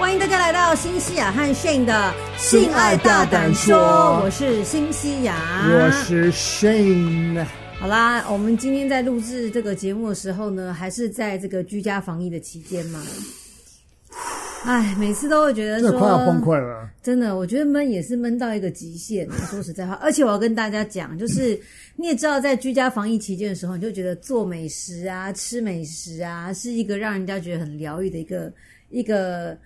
欢迎大家来到新西亚和 Shane 的性爱大胆说，我是新西亚，我是 Shane。好啦，我们今天在录制这个节目的时候呢，还是在这个居家防疫的期间嘛。哎，每次都会觉得说快要崩溃了。真的，我觉得闷也是闷到一个极限。说实在话，而且我要跟大家讲，就是你也知道，在居家防疫期间的时候，你就觉得做美食啊、吃美食啊，是一个让人家觉得很疗愈的一个一个。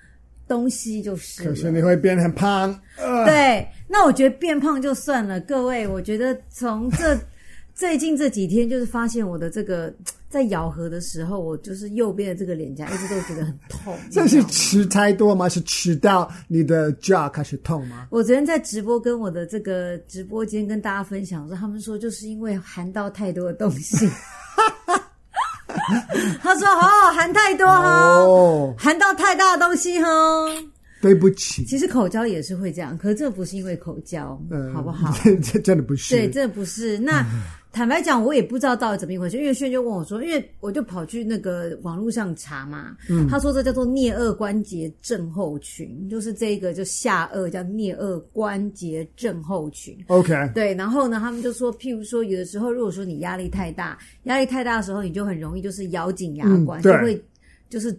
东西就是，可是你会变很胖。呃、对，那我觉得变胖就算了。各位，我觉得从这 最近这几天，就是发现我的这个在咬合的时候，我就是右边的这个脸颊一直都觉得很痛。这是吃太多吗？是吃到你的 jaw 开始痛吗？我昨天在直播跟我的这个直播间跟大家分享说，他们说就是因为含到太多的东西。他说：“哦，含太多哈，哦、含到太大的东西哈。对不起，其实口交也是会这样，可是这不是因为口交，嗯、好不好？这真的不是，对，真的不是。那。嗯”坦白讲，我也不知道到底怎么一回事，因为轩就问我说，因为我就跑去那个网络上查嘛，嗯，他说这叫做颞顎关节症候群，就是这个就下颚叫颞顎关节症候群，OK，对，然后呢，他们就说，譬如说有的时候，如果说你压力太大，压力太大的时候，你就很容易就是咬紧牙关，嗯、就会就是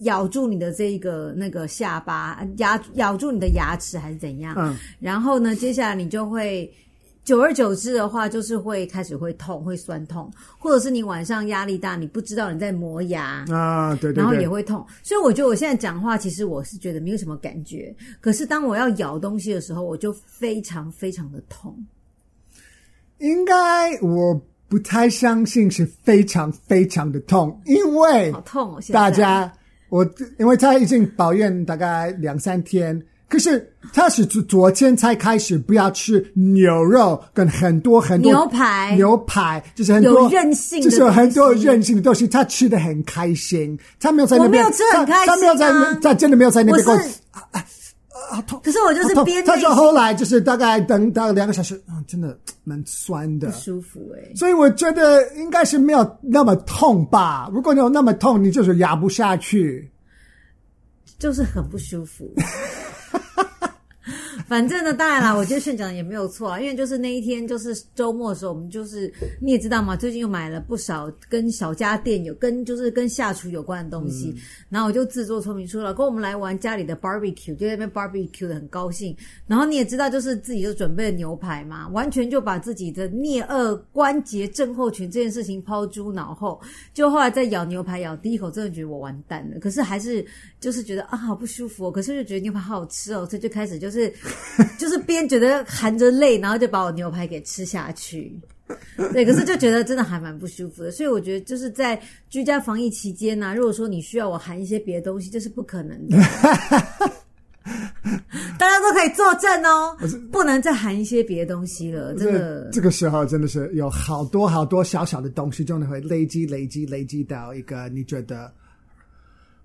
咬住你的这个那个下巴，牙咬住你的牙齿还是怎样，嗯，然后呢，接下来你就会。久而久之的话，就是会开始会痛，会酸痛，或者是你晚上压力大，你不知道你在磨牙啊，对，对，对，然后也会痛。所以我觉得我现在讲话，其实我是觉得没有什么感觉，可是当我要咬东西的时候，我就非常非常的痛。应该我不太相信是非常非常的痛，因为好痛哦！现在大家，我因为他已经抱怨大概两三天。可是他是昨昨天才开始不要吃牛肉跟很多很多牛排，牛排就是很多有韧性，就是有很多任性的东西，他吃的很开心。他没有在那边，我没有吃很开心啊，他，他没有在那，他真的没有在那边过。啊啊啊痛！可是我就是边，他说后来就是大概等到两个小时，啊，真的蛮酸的，不舒服哎。所以我觉得应该是没有那么痛吧。如果你有那么痛，你就是压不下去，就是很不舒服。反正呢，当然啦，我觉得 Shane 讲的也没有错啊，因为就是那一天，就是周末的时候，我们就是你也知道嘛，最近又买了不少跟小家电有跟就是跟下厨有关的东西，嗯、然后我就自作聪明说了，跟我们来玩家里的 barbecue，就在那边 barbecue 的很高兴，然后你也知道，就是自己就准备了牛排嘛，完全就把自己的颞顎关节症候群这件事情抛诸脑后，就后来在咬牛排咬第一口，真的觉得我完蛋了，可是还是就是觉得啊好不舒服哦，可是就觉得牛排好好吃哦，所以就开始就是。就是边觉得含着泪，然后就把我牛排给吃下去，对，可是就觉得真的还蛮不舒服的。所以我觉得就是在居家防疫期间呢、啊，如果说你需要我含一些别的东西，这是不可能的。大家都可以作证哦，不能再含一些别的东西了。真的，这个时候真的是有好多好多小小的东西，真的会累积、累积、累积到一个你觉得。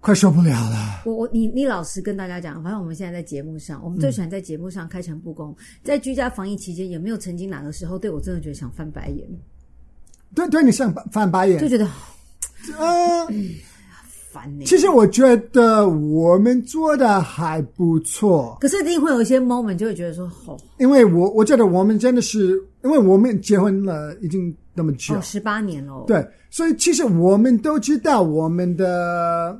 快受不了了！我我你你老实跟大家讲，反正我们现在在节目上，我们最喜欢在节目上开诚布公。嗯、在居家防疫期间，有没有曾经哪个时候对我真的觉得想翻白眼？对对，你想翻白眼，就觉得嗯，烦你。其实我觉得我们做的还不错，可是一定会有一些 moment 就会觉得说，哦，因为我我觉得我们真的是，因为我们结婚了已经那么久，十八年了，对。所以其实我们都知道我们的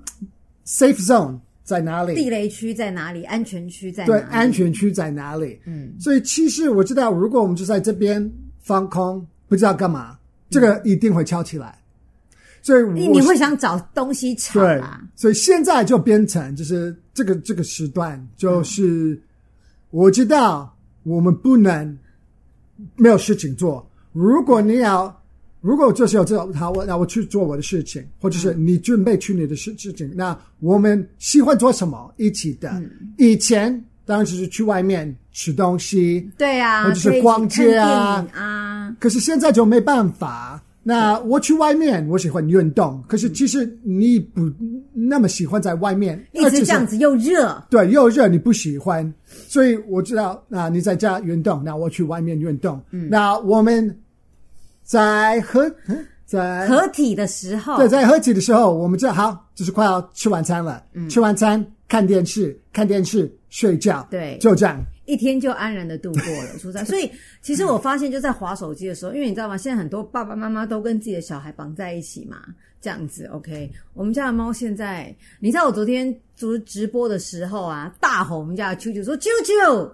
safe zone 在哪里，地雷区在哪里，安全区在哪里，对，安全区在哪里？嗯，所以其实我知道，如果我们就在这边放空，不知道干嘛，这个一定会敲起来。所以你你会想找东西吵啊？对，所以现在就变成就是这个这个时段，就是我知道我们不能没有事情做。如果你要。如果就是有这种，好，我那我去做我的事情，或者是你准备去你的事事情，那我们喜欢做什么一起的？嗯、以前当然就是去外面吃东西，对啊，或者是逛街啊啊。可是现在就没办法。那我去外面，我喜欢运动，可是其实你不那么喜欢在外面，一直这样子又热，对，又热，你不喜欢。所以我知道，那你在家运动，那我去外面运动。嗯，那我们。在合在合体的时候，对，在合体的时候，我们就好，就是快要吃晚餐了。嗯，吃完餐看电视，看电视，睡觉，对，就这样，一天就安然的度过了。出差，所以其实我发现，就在划手机的时候，因为你知道吗？现在很多爸爸妈妈都跟自己的小孩绑在一起嘛，这样子。OK，我们家的猫现在，你知道我昨天直直播的时候啊，大吼我们家的啾啾说啾啾。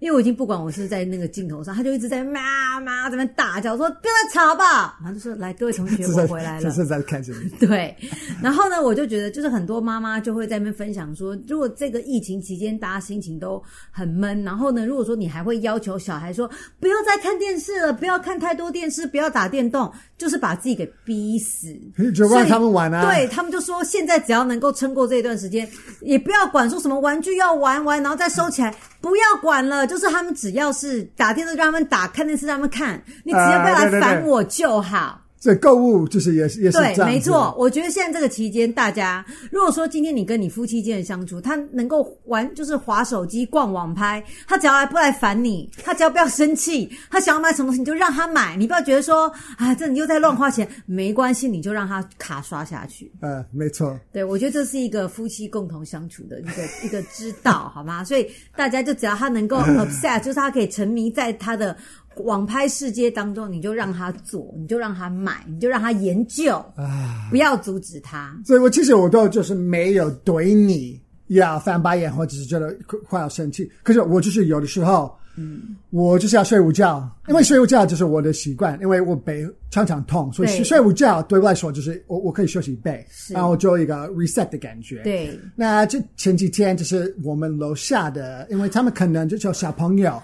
因为我已经不管我是在那个镜头上，他就一直在妈妈这边大叫说：“不要再吵吧！”然后就说：“来，各位同学，我回来了。”这是在看着你。对，然后呢，我就觉得，就是很多妈妈就会在那边分享说，如果这个疫情期间大家心情都很闷，然后呢，如果说你还会要求小孩说不要再看电视了，不要看太多电视，不要打电动，就是把自己给逼死，就让他们玩啊。对，他们就说，现在只要能够撑过这一段时间，也不要管说什么玩具要玩玩，然后再收起来，不要管了。就是他们只要是打电视，让他们打；看电视，让他们看。你只要不要来烦我就好。呃这购物就是也是也是对，没错。我觉得现在这个期间，大家如果说今天你跟你夫妻间的相处，他能够玩就是滑手机、逛网拍，他只要来不来烦你，他只要不要生气，他想要买什么东西你就让他买，你不要觉得说啊，这你又在乱花钱，没关系，你就让他卡刷下去。呃，没错。对，我觉得这是一个夫妻共同相处的一个一个之道，好吗？所以大家就只要他能够 upset，就是他可以沉迷在他的。网拍世界当中，你就让他做，你就让他买，你就让他研究，啊，不要阻止他。所以我其实我都就是没有怼你要翻白眼，或者是觉得快快要生气。可是我就是有的时候，嗯，我就是要睡午觉，因为睡午觉就是我的习惯，因为我背常常痛，所以睡午觉对我来说就是我我可以休息背，然后做一个 reset 的感觉。对，那这前几天就是我们楼下的，因为他们可能就是有小朋友。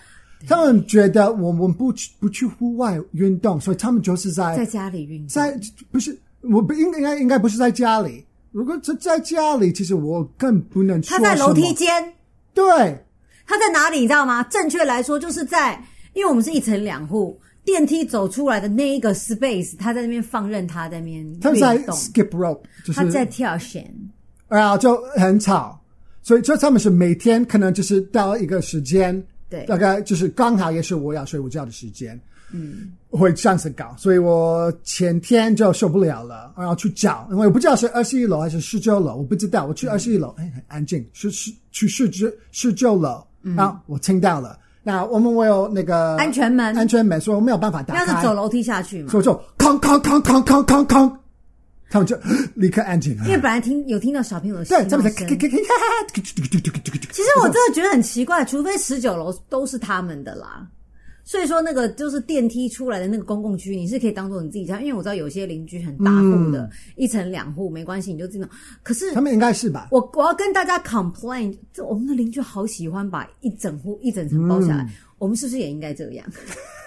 他们觉得我们不去不去户外运动，所以他们就是在在家里运动。在不是我不应该应该不是在家里。如果是在家里，其实我更不能说。他在楼梯间。对。他在哪里？你知道吗？正确来说，就是在，因为我们是一层两户，电梯走出来的那一个 space，他在那边放任他在那边。他在 skip rope，就是他在跳绳。啊，就很吵，所以就他们是每天可能就是到一个时间。对，大概就是刚好也是我要睡午觉的时间，嗯，会这样子搞，所以我前天就受不了了，然后去找，因为我不知道是二十一楼还是十九楼，我不知道，我去二十一楼，哎、嗯，很安静，是是去十九十九楼，然后我听到了，那我们我有那个安全门，安全门，所以我没有办法打开，要是走楼梯下去嘛，所以就哐哐哐哐哐哐哐。他们就立刻安静了，因为本来听有听到小朋友的声音。对，他们在。其实我真的觉得很奇怪，除非十九楼都是他们的啦。所以说，那个就是电梯出来的那个公共区，你是可以当做你自己家，因为我知道有些邻居很大户的，嗯、一层两户没关系，你就这种。可是他们应该是吧？我我要跟大家 complain，我们的邻居好喜欢把一整户一整层包下来，嗯、我们是不是也应该这样？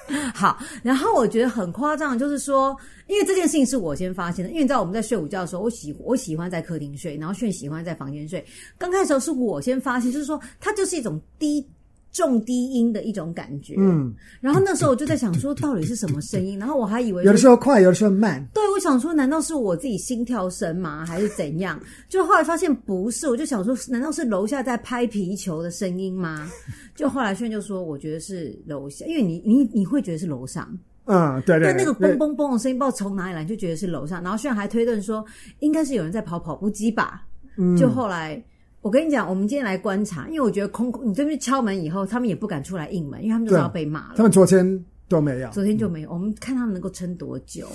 好，然后我觉得很夸张，就是说，因为这件事情是我先发现的，因为你知道我们在睡午觉的时候，我喜我喜欢在客厅睡，然后炫喜欢在房间睡。刚开始的时候是我先发现，就是说它就是一种低。重低音的一种感觉，嗯，然后那时候我就在想说，到底是什么声音？然后我还以为有的时候快，有的时候慢。对，我想说，难道是我自己心跳声吗？还是怎样？就后来发现不是，我就想说，难道是楼下在拍皮球的声音吗？就后来轩就说，我觉得是楼下，因为你你你会觉得是楼上，嗯，对对，对，那个嘣嘣嘣的声音不知道从哪里来，就觉得是楼上。然后轩还推断说，应该是有人在跑跑步机吧。嗯，就后来。我跟你讲，我们今天来观察，因为我觉得空空，你这边敲门以后，他们也不敢出来应门，因为他们就知道被骂了。他们昨天都没有，昨天就没有。嗯、我们看他们能够撑多久，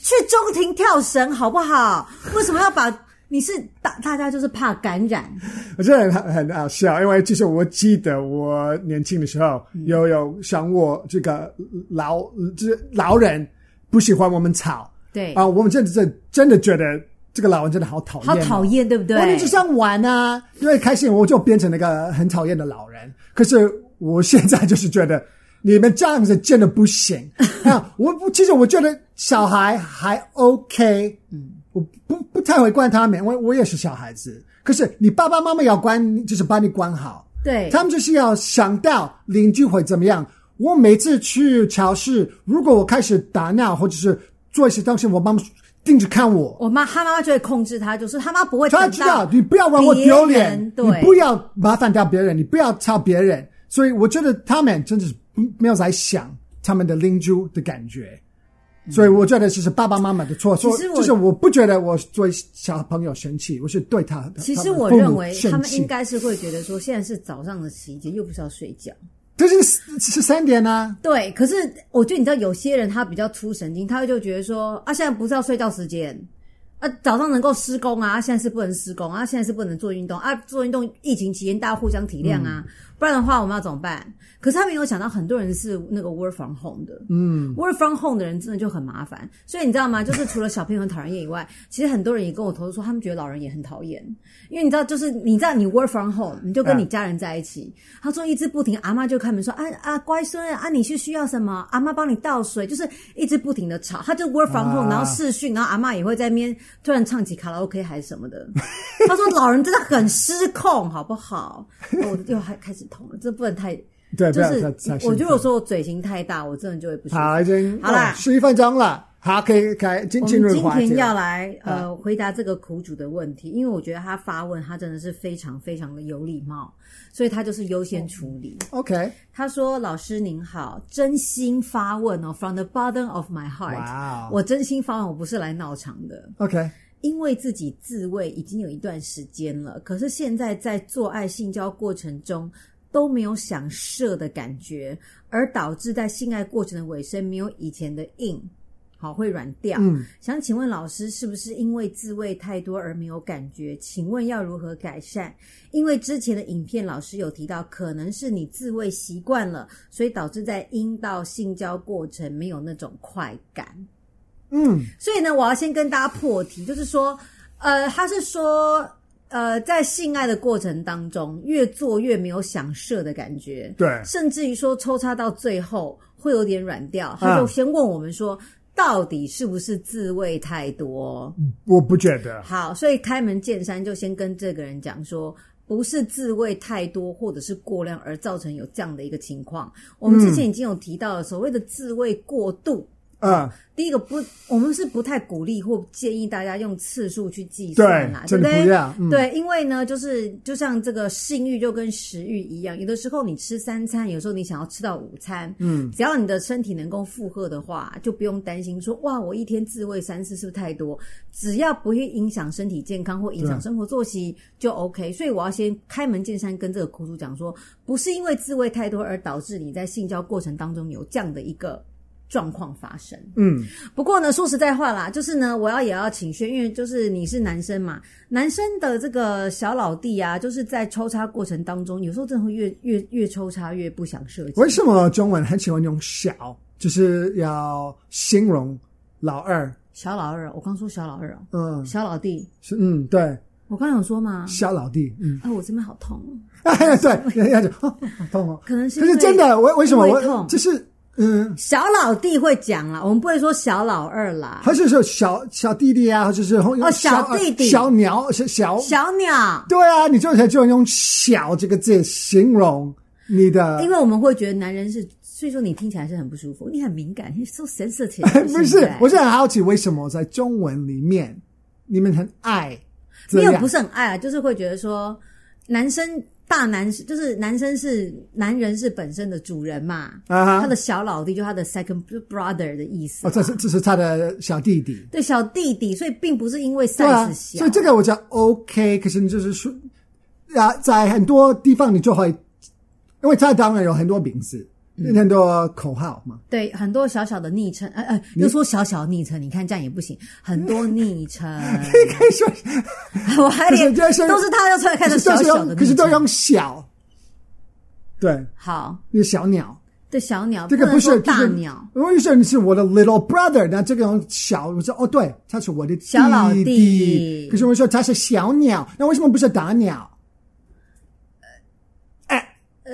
去中庭跳绳好不好？为什么要把？你是大大家就是怕感染？我觉得很很好笑，因为其实我记得我年轻的时候，嗯、有有像我这个老这老人不喜欢我们吵，对啊，我们真的真真的觉得。这个老人真的好讨厌，好讨厌，对不对？我们就想玩啊，因为开心，我就变成那个很讨厌的老人。可是我现在就是觉得你们这样子真的不行 啊！我我其实我觉得小孩还 OK，嗯，我不不太会管他们，我我也是小孩子。可是你爸爸妈妈要管，就是把你管好，对，他们就是要想到邻居会怎么样。我每次去超市，如果我开始打闹或者是做一些东西，我妈妈。盯着看我，我妈他妈妈就会控制他，就是他妈不会。他知道你不要让我丢脸，对，你不要麻烦掉别人，你不要吵别人。所以我觉得他们真的是没有在想他们的邻居的感觉。所以我觉得这是爸爸妈妈的错。其实我就是我不觉得我对小朋友生气，我是对他。其实我认为他们应该是会觉得说，现在是早上的时间，又不是要睡觉。这是是三点啊。对，可是我觉得你知道，有些人他比较粗神经，他就觉得说啊，现在不是要睡觉时间。啊，早上能够施工啊，现在是不能施工啊，现在是不能做运动啊，做运动疫情期间大家互相体谅啊，嗯、不然的话我们要怎么办？可是他没有想到，很多人是那个 work from home 的，嗯，work from home 的人真的就很麻烦。所以你知道吗？就是除了小朋友很讨人厌以外，其实很多人也跟我投诉说，他们觉得老人也很讨厌。因为你知道，就是你知道你 work from home，你就跟你家人在一起，啊、他说一直不停，阿妈就开门说啊啊乖孙啊，你是需要什么？阿妈帮你倒水，就是一直不停的吵。他就 work from home，、啊、然后视讯，然后阿妈也会在那边突然唱起卡拉 OK 还是什么的。他说老人真的很失控，好不好？我又还开始这不能太。对，就是我觉得有时候我嘴型太大，我真的就会不舒服。好，已经好了，十一分钟了，好，可以开进进入。我们今天要来呃回答这个苦主的问题，因为我觉得他发问，他真的是非常非常的有礼貌，所以他就是优先处理。OK，他说：“老师您好，真心发问哦，from the bottom of my heart，哇，我真心发问，我不是来闹场的。OK，因为自己自慰已经有一段时间了，可是现在在做爱性交过程中。”都没有想射的感觉，而导致在性爱过程的尾声没有以前的硬，好会软掉。嗯，想请问老师，是不是因为自慰太多而没有感觉？请问要如何改善？因为之前的影片老师有提到，可能是你自慰习惯了，所以导致在阴道性交过程没有那种快感。嗯，所以呢，我要先跟大家破题，就是说，呃，他是说。呃，在性爱的过程当中，越做越没有想射的感觉，对，甚至于说抽插到最后会有点软掉。他就先问我们说，嗯、到底是不是自慰太多？我不觉得。好，所以开门见山就先跟这个人讲说，不是自慰太多或者是过量而造成有这样的一个情况。我们之前已经有提到了所谓的自慰过度。嗯，第一个不，我们是不太鼓励或建议大家用次数去计算啦，对，对不对？对，因为呢，就是就像这个性欲就跟食欲一样，有的时候你吃三餐，有时候你想要吃到午餐，嗯，只要你的身体能够负荷的话，就不用担心说哇，我一天自慰三次是不是太多？只要不会影响身体健康或影响生活作息就 OK。所以我要先开门见山跟这个苦主讲说，不是因为自慰太多而导致你在性交过程当中有这样的一个。状况发生，嗯，不过呢，说实在话啦，就是呢，我要也要请宣，因为就是你是男生嘛，男生的这个小老弟啊，就是在抽插过程当中，有时候真的会越越越抽插越不想射击。为什么中文很喜欢用小，就是要形容老二？小老二，我刚说小老二哦，嗯，小老弟是，嗯，对，我刚有说嘛？小老弟，嗯，啊，我这边好痛，哎，对，人家就好痛哦，可能是，可是真的，为为什么我痛？就是。嗯，小老弟会讲啦，我们不会说小老二啦。还是说小小弟弟啊，就是哦，小弟弟，小鸟，小小小鸟。对啊，你就才就用“小”这个字形容你的，因为我们会觉得男人是，所以说你听起来是很不舒服，你很敏感，你 so sensitive。不是，我是很好奇，为什么在中文里面你们很爱？没有，不是很爱啊，就是会觉得说男生。大男就是男生是男人是本身的主人嘛，啊、uh，huh. 他的小老弟就他的 second brother 的意思。哦，这是这是他的小弟弟。对，小弟弟，所以并不是因为 size 小，所以这个我讲 OK。可是你就是说，啊，在很多地方你就会，因为他当然有很多名字。很多口号嘛，对，很多小小的昵称，呃呃，又说小小昵称，你看这样也不行，很多昵称，可以可以说，我还连都是他要出来看的小小的，可是都用小，对，好，一个小鸟，对，小鸟，这个不是大鸟，我跟你说你是我的 little brother，那这个用小，我说哦，对，他是我的小老弟，可是我说他是小鸟，那为什么不是大鸟？哎，呃。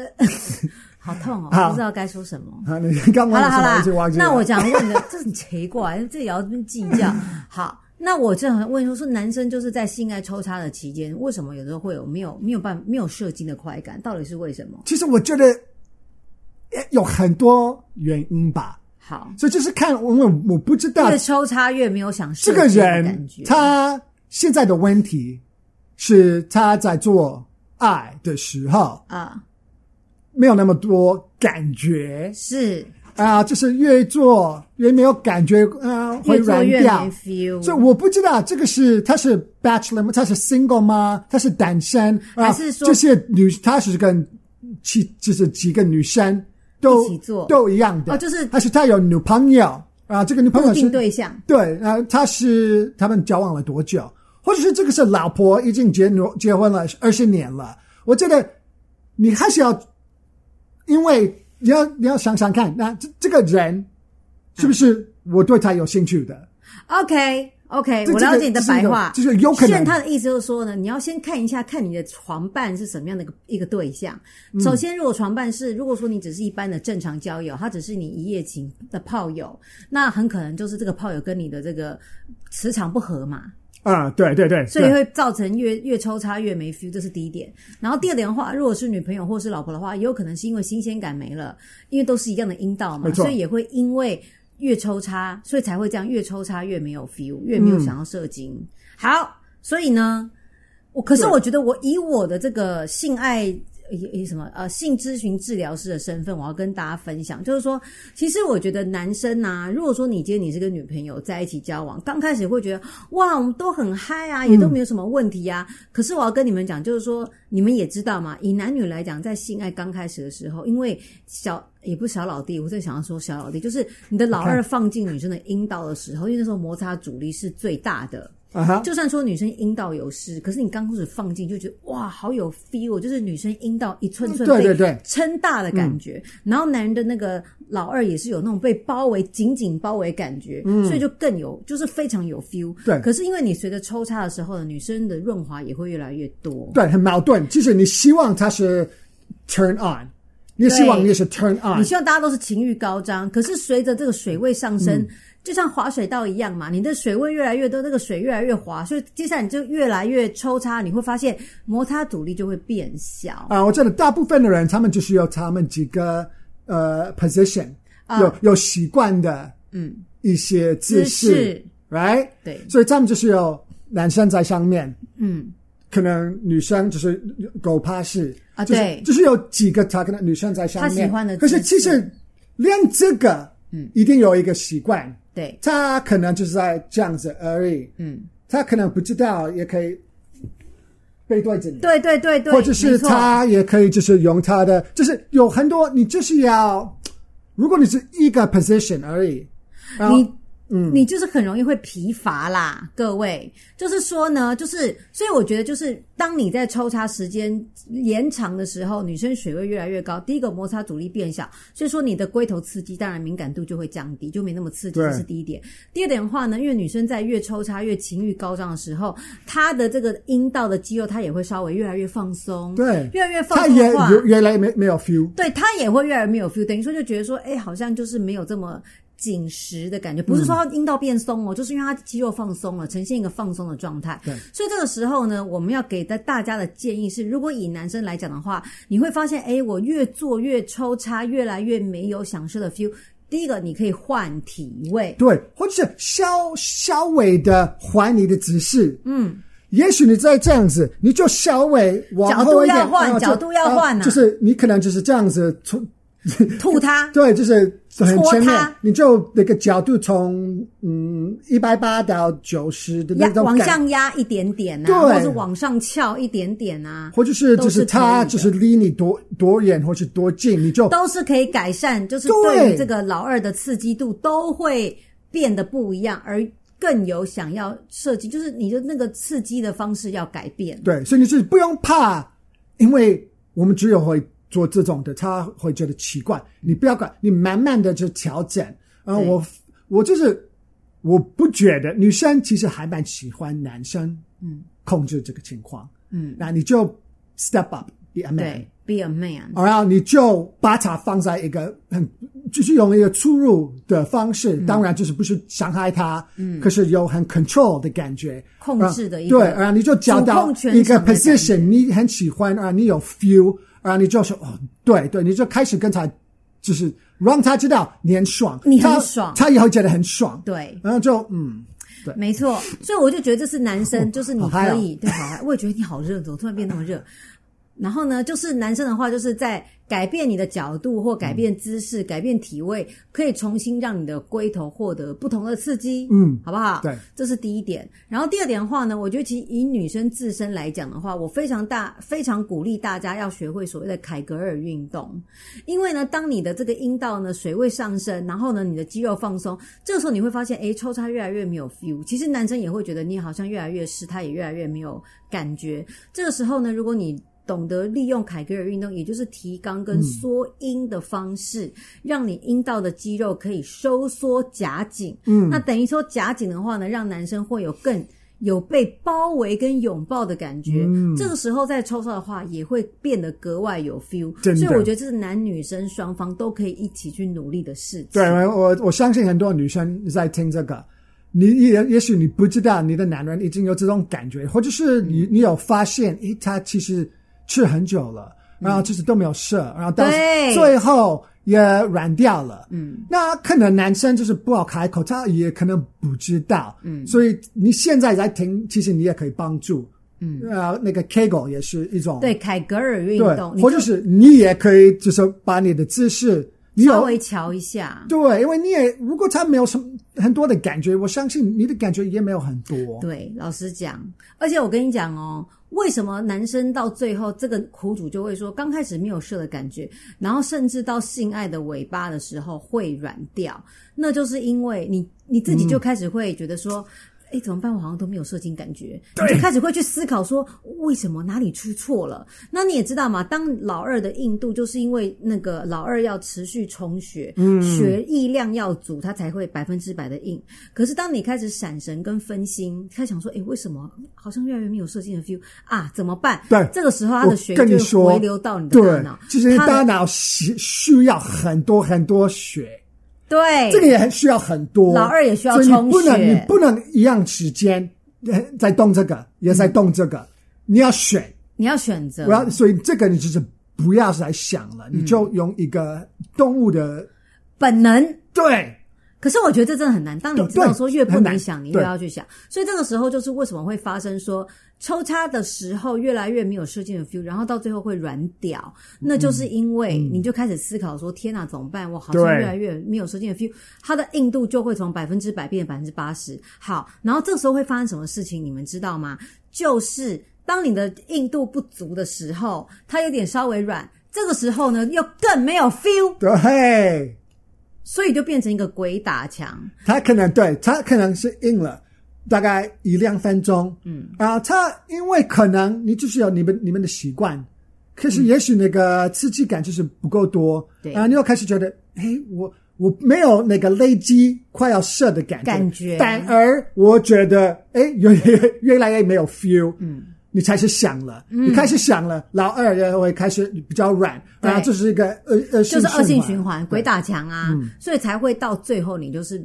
好痛哦！不知道该说什么。好，你刚刚好了好了，那我讲问的，这很奇怪，这也要这么计较。好，那我正好问说，说男生就是在性爱抽插的期间，为什么有时候会有没有没有办法没有射精的快感？到底是为什么？其实我觉得有很多原因吧。好，所以就是看我我我不知道，越抽插越没有想射精的感觉。这个人他现在的问题是他在做爱的时候啊。没有那么多感觉，是啊，就是越做越没有感觉，啊，会软掉。所以我不知道这个是他是 bachelor 吗？他是 single 吗？他是单身？还是说这些女他是跟其就是几个女生都一起做都一样的？哦，就是还是他有女朋友啊？这个女朋友是对象对啊？他是他们交往了多久？或者是这个是老婆已经结结婚了二十年了？我觉得你还是要因为。你要你要想想看，那这这个人是不是我对他有兴趣的？OK OK，我了解你的白话，就是有可能。现他的意思就是说呢，你要先看一下，看你的床伴是什么样的一个一个对象。首先，如果床伴是，如果说你只是一般的正常交友，他只是你一夜情的炮友，那很可能就是这个炮友跟你的这个磁场不合嘛。啊，对对对，所以会造成越越抽插越没 feel，这是第一点。然后第二点的话，如果是女朋友或是老婆的话，也有可能是因为新鲜感没了，因为都是一样的阴道嘛，所以也会因为越抽插，所以才会这样越抽插越没有 feel，越没有想要射精。嗯、好，所以呢，我可是我觉得我以我的这个性爱。以什么呃性咨询治疗师的身份，我要跟大家分享，就是说，其实我觉得男生啊，如果说你今天你是跟女朋友在一起交往，刚开始会觉得哇，我们都很嗨啊，也都没有什么问题啊。嗯、可是我要跟你们讲，就是说，你们也知道嘛，以男女来讲，在性爱刚开始的时候，因为小也不是小老弟，我在想要说小老弟，就是你的老二放进女生的阴道的时候，因为那时候摩擦阻力是最大的。啊哈！就算说女生阴道有湿，可是你刚开始放进就觉得哇，好有 feel，就是女生阴道一寸寸被撑大的感觉。然后男人的那个老二也是有那种被包围、紧紧包围感觉，嗯，所以就更有，就是非常有 feel。对。可是因为你随着抽插的时候呢，女生的润滑也会越来越多。对，很矛盾。其实你希望它是 turn on，你希望你是 turn on，你希望大家都是情欲高涨。可是随着这个水位上升。就像滑水道一样嘛，你的水位越来越多，那个水越来越滑，所以接下来你就越来越抽插，你会发现摩擦阻力就会变小。啊，我觉得大部分的人，他们就是有他们几个呃 position，有、uh, 有习惯的嗯。一些姿势，right？对，所以他们就是有男生在上面，嗯，可能女生就是狗趴式啊，对，就是有几个他可能女生在上面，他喜欢的，可是其实连这个嗯一定有一个习惯。对，他可能就是在这样子而已。嗯，他可能不知道，也可以背对着你。对对对对，或者是他也可以就是用他的，就是有很多，你就是要，如果你是一个 position 而已，你。嗯，你就是很容易会疲乏啦，各位。就是说呢，就是所以我觉得，就是当你在抽插时间延长的时候，女生水位越来越高，第一个摩擦阻力变小，所以说你的龟头刺激，当然敏感度就会降低，就没那么刺激，这是第一点。第二点的话呢，因为女生在越抽插越情欲高涨的时候，她的这个阴道的肌肉，她也会稍微越来越放松，对，越来越放松她也原来越没没有 feel，对，她也会越来越没有 feel，等于说就觉得说，哎，好像就是没有这么。紧实的感觉，不是说它阴道变松哦，嗯、就是因为它肌肉放松了，呈现一个放松的状态。对，所以这个时候呢，我们要给的大家的建议是，如果以男生来讲的话，你会发现，哎，我越做越抽插，越来越没有享受的 feel。第一个，你可以换体位，对，或者是稍稍微的还你的姿势。嗯，也许你再这样子，你就稍微往后一点，角度要换，角度要换啊，就是你可能就是这样子从。吐它，对，就是很前面，你就那个角度从嗯一百八到九十的那种往上压一点点啊，或者往上翘一点点啊，或者是就是它就是离你多多远或是多近，你就都是可以改善，就是对于这个老二的刺激度都会变得不一样，而更有想要设计，就是你的那个刺激的方式要改变。对，所以你是不用怕，因为我们只有会。做这种的，他会觉得奇怪。你不要管，你慢慢的就调整。啊、呃，我我就是我不觉得女生其实还蛮喜欢男生，嗯，控制这个情况，嗯，那你就 step up，be a man，be a man，然后你就把它放在一个很就是用一个出入的方式，嗯、当然就是不是伤害他，嗯，可是有很 control 的感觉，控制的一个，对，然后你就找到一个 position，你很喜欢啊，你有 feel。啊，你就说哦，对对，你就开始跟他，就是让他知道你很爽，你很爽，他，他也会觉得很爽，对，然后就嗯，对，没错，所以我就觉得这是男生，就是你可以，对，好，我也觉得你好热，怎么突然变那么热？然后呢，就是男生的话，就是在改变你的角度或改变姿势、嗯、改变体位，可以重新让你的龟头获得不同的刺激，嗯，好不好？对，这是第一点。然后第二点的话呢，我觉得其实以女生自身来讲的话，我非常大非常鼓励大家要学会所谓的凯格尔运动，因为呢，当你的这个阴道呢水位上升，然后呢你的肌肉放松，这个时候你会发现，诶，抽插越来越没有 feel。其实男生也会觉得你好像越来越湿，他也越来越没有感觉。这个时候呢，如果你懂得利用凯格尔运动，也就是提肛跟缩阴的方式，嗯、让你阴道的肌肉可以收缩夹紧。嗯，那等于说夹紧的话呢，让男生会有更有被包围跟拥抱的感觉。嗯，这个时候再抽插的话，也会变得格外有 feel。所以我觉得这是男女生双方都可以一起去努力的事情。对，我我相信很多女生在听这个，你也也许你不知道你的男人已经有这种感觉，或者是你你有发现，诶，他其实。吃很久了，然后就是都没有射，然后到最后也软掉了。嗯，那可能男生就是不好开口，他也可能不知道。嗯，所以你现在在听，其实你也可以帮助。嗯，啊那个 Kegel 也是一种对凯格尔运动，或者是你也可以就是把你的姿势稍微瞧一下。对，因为你也如果他没有什么很多的感觉，我相信你的感觉也没有很多。对，老实讲，而且我跟你讲哦。为什么男生到最后这个苦主就会说，刚开始没有射的感觉，然后甚至到性爱的尾巴的时候会软掉？那就是因为你你自己就开始会觉得说。嗯哎，怎么办？我好像都没有射精感觉，你就开始会去思考说，为什么哪里出错了？那你也知道嘛，当老二的硬度，就是因为那个老二要持续充血，嗯，血液量要足，它才会百分之百的硬。可是当你开始闪神跟分心，开始想说，哎，为什么好像越来越没有射精的 feel 啊？怎么办？对，这个时候他的血就回流到你的大脑，其实大脑需需要很多很多血。对，这个也很需要很多，老二也需要充血，你不能，你不能一样时间在动这个，也在动这个，嗯、你要选，你要选择，我要，所以这个你就是不要再想了，嗯、你就用一个动物的本能，对。可是我觉得这真的很难。当你知道说越不能想，你越要去想。所以这个时候就是为什么会发生说抽插的时候越来越没有射精的 feel，然后到最后会软屌。那就是因为你就开始思考说：天哪，怎么办？我好像越来越没有射精的 feel，它的硬度就会从百分之百变成百分之八十。好，然后这个时候会发生什么事情？你们知道吗？就是当你的硬度不足的时候，它有点稍微软，这个时候呢又更没有 feel。对。所以就变成一个鬼打墙，他可能对他可能是硬了大概一两分钟，嗯。啊，他因为可能你就是有你们你们的习惯，可是也许那个刺激感就是不够多，对、嗯、啊，你又开始觉得，嘿，我我没有那个累积快要射的感觉，感觉。反而我觉得，哎，越越来越没有 feel，嗯。你开始想了，嗯、你开始想了，老二也会开始比较软，然后这是一个恶恶性，就是恶性循环，鬼打墙啊，嗯、所以才会到最后你就是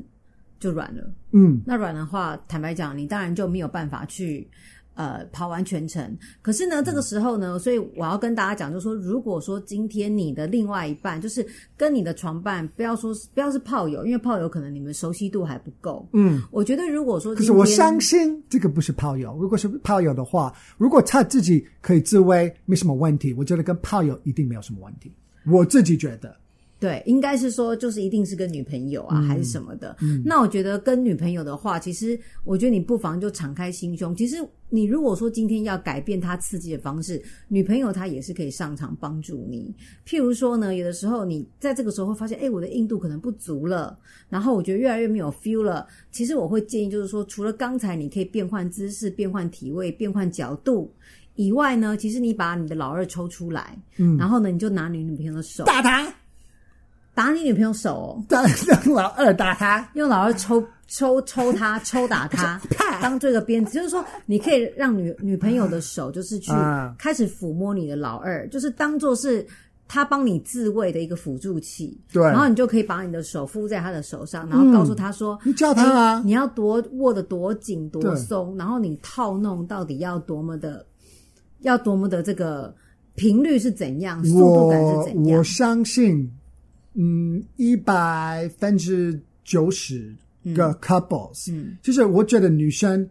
就软了。嗯，那软的话，坦白讲，你当然就没有办法去。呃，跑完全程，可是呢，这个时候呢，所以我要跟大家讲，就是说，如果说今天你的另外一半，就是跟你的床伴，不要说不要是炮友，因为炮友可能你们熟悉度还不够。嗯，我觉得如果说，可是我相信这个不是炮友。如果是炮友的话，如果他自己可以自慰，没什么问题，我觉得跟炮友一定没有什么问题。我自己觉得。对，应该是说，就是一定是跟女朋友啊，嗯、还是什么的。嗯、那我觉得跟女朋友的话，其实我觉得你不妨就敞开心胸。其实你如果说今天要改变他刺激的方式，女朋友她也是可以上场帮助你。譬如说呢，有的时候你在这个时候会发现，哎，我的硬度可能不足了，然后我觉得越来越没有 feel 了。其实我会建议，就是说，除了刚才你可以变换姿势、变换体位、变换角度以外呢，其实你把你的老二抽出来，嗯，然后呢，你就拿你女朋友的手打他。打你女朋友手，哦，让 老二打他，用老二抽抽抽他，抽打他，当这个鞭子，就是说，你可以让女女朋友的手，就是去开始抚摸你的老二，就是当做是他帮你自慰的一个辅助器。对，然后你就可以把你的手敷在他的手上，然后告诉他说：“你叫他啊，你要多握得多紧多松，然后你套弄到底要多么的，要多么的这个频率是怎样，速度感是怎样？”我相信。嗯，一百分之九十个 couples，嗯，就是我觉得女生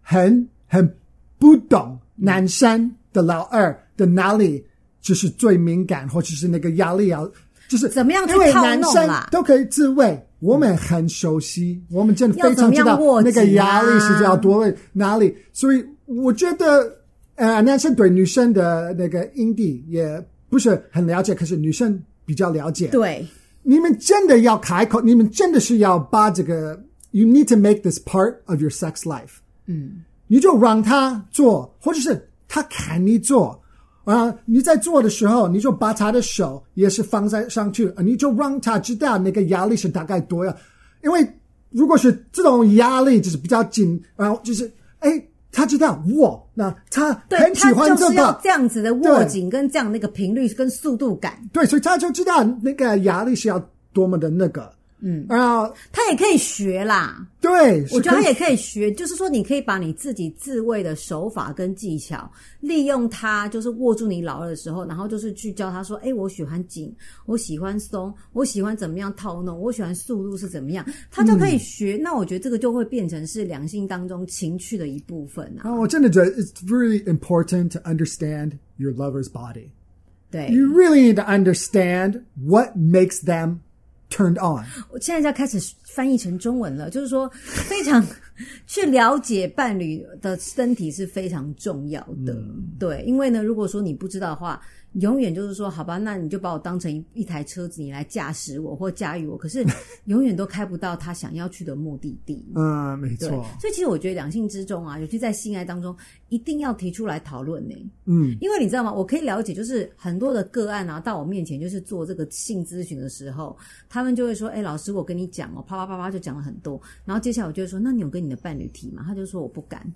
很很不懂男生的老二的哪里就是最敏感，或者是那个压力要，就是怎么样去因为套男生弄啦？都可以自慰，我们很熟悉，我们真的非常知道那个压力是要多哪里，所以我觉得，呃，男生对女生的那个阴蒂也不是很了解，可是女生比较了解。对，你们真的要开口，你们真的是要把这个，you need to make this part of your sex life。嗯，你就让他做，或者是他看你做。啊，你在做的时候，你就把他的手也是放在上去，你就让他知道那个压力是大概多少。因为如果是这种压力就是比较紧，然后就是哎，他知道握那他很喜欢这个，这样子的握紧跟这样那个频率跟速度感。对，所以他就知道那个压力是要多么的那个。嗯，然后他也可以学啦。对，我觉得他也可以学，就是说你可以把你自己自慰的手法跟技巧，利用它，就是握住你老二的时候，然后就是去教他说：“哎，我喜欢紧，我喜欢松，我喜欢怎么样套弄，我喜欢速度是怎么样。”他就可以学。嗯、那我觉得这个就会变成是两性当中情趣的一部分啊。哦我真的觉得 it's really important to understand your lover's body。对，you really need to understand what makes them turned on。我现在就要开始翻译成中文了，就是说，非常去了解伴侣的身体是非常重要的。嗯、对，因为呢，如果说你不知道的话，永远就是说，好吧，那你就把我当成一一台车子，你来驾驶我或驾驭我，可是 永远都开不到他想要去的目的地。嗯，没错。所以其实我觉得两性之中啊，尤其在性爱当中，一定要提出来讨论呢。嗯，因为你知道吗？我可以了解，就是很多的个案啊，到我面前就是做这个性咨询的时候，他们就会说：“哎，老师，我跟你讲哦，啪啪啪啪就讲了很多。”然后接下来我就会说：“那你有跟你的伴侣提吗？”他就说：“我不敢。”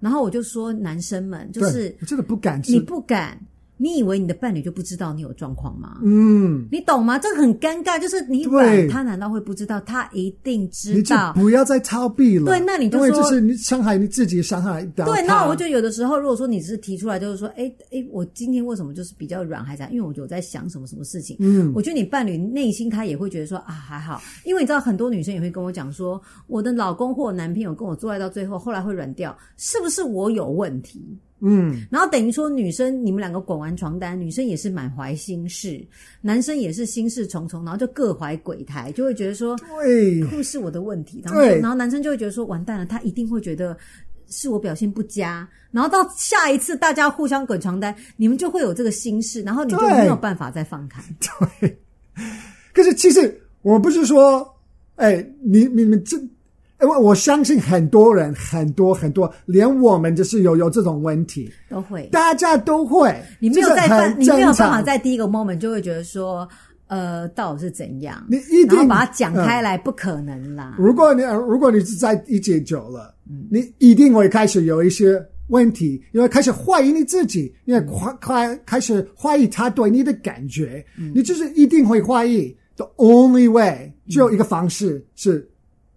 然后我就说：“男生们，就是我真的不敢，你不敢。”你以为你的伴侣就不知道你有状况吗？嗯，你懂吗？这个很尴尬，就是你软，他难道会不知道？他一定知道。你就不要再逃避了。对，那你就说，因为就是你伤害你自己，伤害到。对，那我就有的时候，如果说你只是提出来，就是说，哎哎，我今天为什么就是比较软，还是因为我就在想什么什么事情？嗯，我觉得你伴侣内心他也会觉得说啊，还好，因为你知道很多女生也会跟我讲说，我的老公或男朋友跟我做爱到最后，后来会软掉，是不是我有问题？嗯，然后等于说，女生你们两个滚完床单，女生也是满怀心事，男生也是心事重重，然后就各怀鬼胎，就会觉得说，对，不是我的问题。然后，然后男生就会觉得说，完蛋了，他一定会觉得是我表现不佳。然后到下一次大家互相滚床单，你们就会有这个心事，然后你就没有办法再放开。对，可是其实我不是说，哎，你你们这。因为我相信很多人，很多很多，连我们就是有有这种问题，都会，大家都会。你没有在办，你没有办法在第一个 moment 就会觉得说，呃，到底是怎样？你一定把它讲开来，不可能啦。如果你如果你是在一起久了，嗯，你一定会开始有一些问题，因为开始怀疑你自己，因为开开开始怀疑他对你的感觉，嗯，你就是一定会怀疑。The only way 只有一个方式是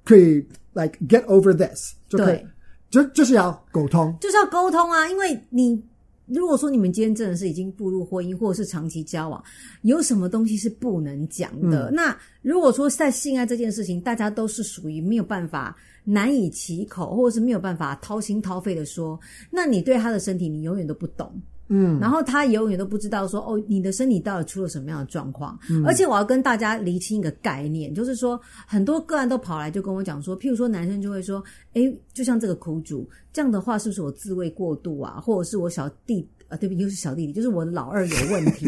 可以。Like get over this，就可以，对，就就是要沟通，就是要沟通啊！因为你如果说你们今天真的是已经步入婚姻或者是长期交往，有什么东西是不能讲的？嗯、那如果说在性爱这件事情，大家都是属于没有办法难以启口，或者是没有办法掏心掏肺的说，那你对他的身体，你永远都不懂。嗯，然后他永远都不知道说哦，你的身体到底出了什么样的状况。嗯，而且我要跟大家厘清一个概念，就是说很多个案都跑来就跟我讲说，譬如说男生就会说，哎，就像这个苦主这样的话，是不是我自慰过度啊，或者是我小弟啊，对不起，又是小弟弟，就是我的老二有问题。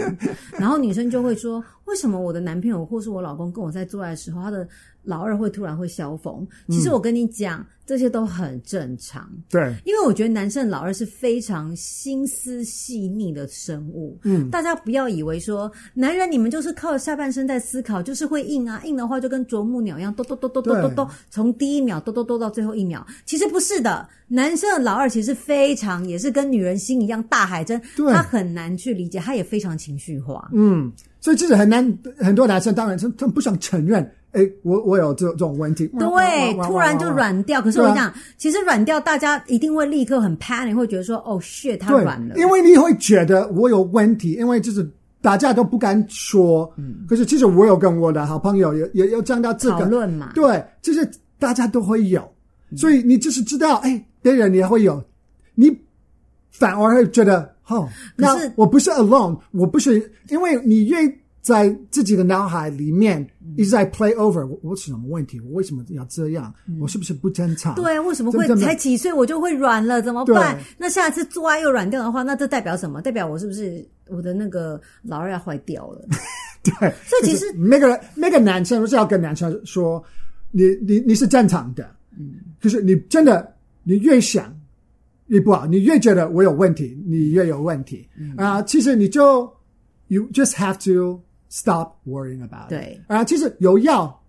然后女生就会说，为什么我的男朋友或是我老公跟我在做爱的时候，他的老二会突然会消风？其实我跟你讲。嗯这些都很正常，对，因为我觉得男生老二是非常心思细腻的生物。嗯，大家不要以为说男人你们就是靠下半身在思考，就是会硬啊，硬的话就跟啄木鸟一样，咚咚咚咚咚咚咚，从第一秒咚咚咚到最后一秒。其实不是的，男生的老二其实非常也是跟女人心一样大海针，他很难去理解，他也非常情绪化。嗯，所以其实很难，很多男生当然他他们不想承认。哎，我我有这这种问题，对，突然就软掉。可是我讲，其实软掉，大家一定会立刻很 panic，会觉得说，哦，shit，它软了。因为你会觉得我有问题，因为就是大家都不敢说。嗯，可是其实我有跟我的好朋友也也有讲到这个讨论嘛。对，就是大家都会有，所以你就是知道，哎，别人也会有，你反而会觉得，哦，那我不是 alone，我不是，因为你越在自己的脑海里面一直在 play over，我我是什么问题？我为什么要这样？我是不是不正常？对，为什么会才几岁我就会软了？怎么办？那下次做爱又软掉的话，那这代表什么？代表我是不是我的那个老二要坏掉了？对，所以其实每个人每个男生都是要跟男生说，你你你是正常的，嗯，就是你真的你越想。越不好，你越觉得我有问题，你越有问题啊、嗯呃！其实你就，you just have to stop worrying about it。对啊、呃，其实有药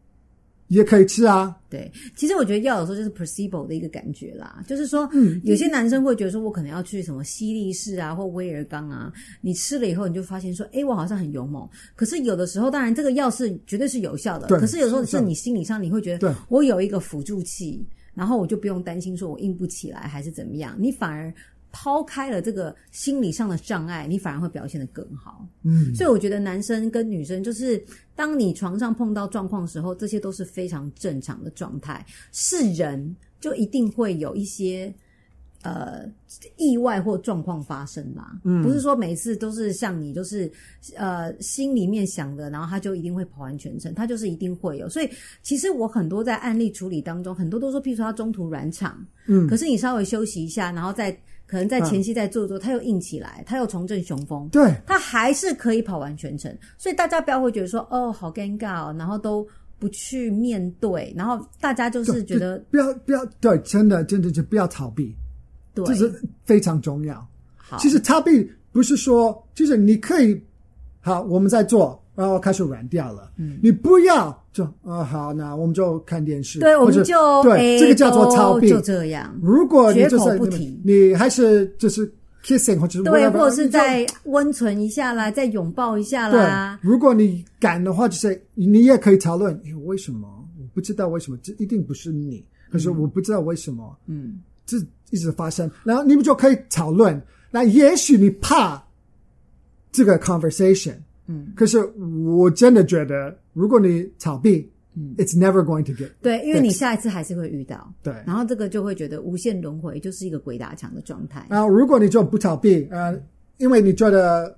也可以吃啊。对，其实我觉得药有时候就是 placebo 的一个感觉啦，就是说，嗯，有些男生会觉得说，我可能要去什么西利士啊，或威尔刚啊，你吃了以后，你就发现说，哎，我好像很勇猛。可是有的时候，当然这个药是绝对是有效的，可是有时候是你心理上你会觉得，我有一个辅助器。然后我就不用担心说我硬不起来还是怎么样，你反而抛开了这个心理上的障碍，你反而会表现得更好。嗯，所以我觉得男生跟女生就是，当你床上碰到状况的时候，这些都是非常正常的状态。是人就一定会有一些。呃，意外或状况发生啦，嗯，不是说每次都是像你，就是呃心里面想的，然后他就一定会跑完全程，他就是一定会有。所以其实我很多在案例处理当中，很多都说，譬如说他中途软场，嗯，可是你稍微休息一下，然后再可能在前期在做做，他又硬起来，他又重振雄风，对，他还是可以跑完全程。所以大家不要会觉得说，哦，好尴尬哦，然后都不去面对，然后大家就是觉得不要不要，对，真的真的就不要逃避。对这是非常重要。好，其实逃避不是说，就是你可以，好，我们在做，然后开始软掉了。嗯，你不要就啊、哦，好，那我们就看电视。对，我们就对，这个叫做逃避。就这样。如果你就是你，你还是就是 kissing 或者是对，或者是再温存一下啦，再拥抱一下啦。对，如果你敢的话，就是你也可以讨论，为什么？我不知道为什么，这一定不是你。可是我不知道为什么。嗯。这一直发生，然后你们就可以讨论。那也许你怕这个 conversation，嗯，可是我真的觉得，如果你逃避，嗯，it's never going to get 对，因为你下一次还是会遇到，对，然后这个就会觉得无限轮回，就是一个鬼打墙的状态。然后如果你就不逃避，呃，因为你觉得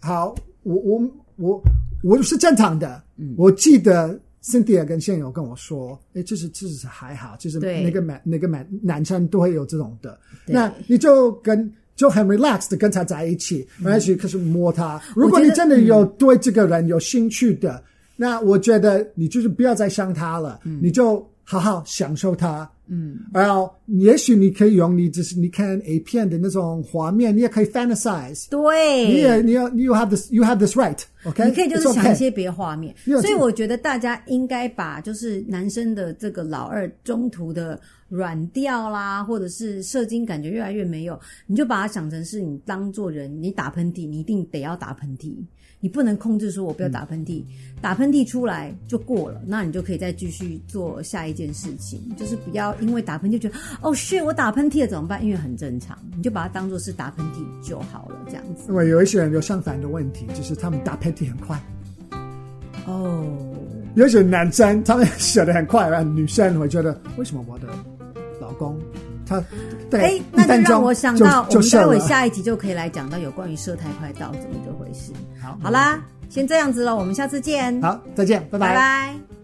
好，我我我我是正常的，嗯，我记得。Cynthia 跟现友跟我说：“诶，这是这是还好，就是每个男每个男男生都会有这种的。那你就跟就很 relaxed 的跟他在一起，而且开始摸他。如果你真的有对这个人有兴趣的，嗯、那我觉得你就是不要再想他了，嗯、你就好好享受他。”嗯，然后也许你可以用你就是你看 A 片的那种画面，你也可以 fantasize。对，你也你要 you have this you have this right，OK？、Okay? 你可以就是想一些别的画面。Okay. 所以我觉得大家应该把就是男生的这个老二中途的软掉啦，或者是射精感觉越来越没有，你就把它想成是你当做人，你打喷嚏，你一定得要打喷嚏。你不能控制说，我不要打喷嚏，嗯、打喷嚏出来就过了，那你就可以再继续做下一件事情，就是不要因为打喷嚏觉得哦，shit，我打喷嚏了怎么办？因为很正常，你就把它当做是打喷嚏就好了，这样子。因为有一些人有相反的问题，就是他们打喷嚏很快。哦，有一些男生他们 写的很快，让女生会觉得为什么我的老公他对哎，那就让我想到，我们待会下一集就可以来讲到有关于射太快到怎么一个回事。好，好啦，先这样子了，我们下次见。好，再见，拜拜。拜拜。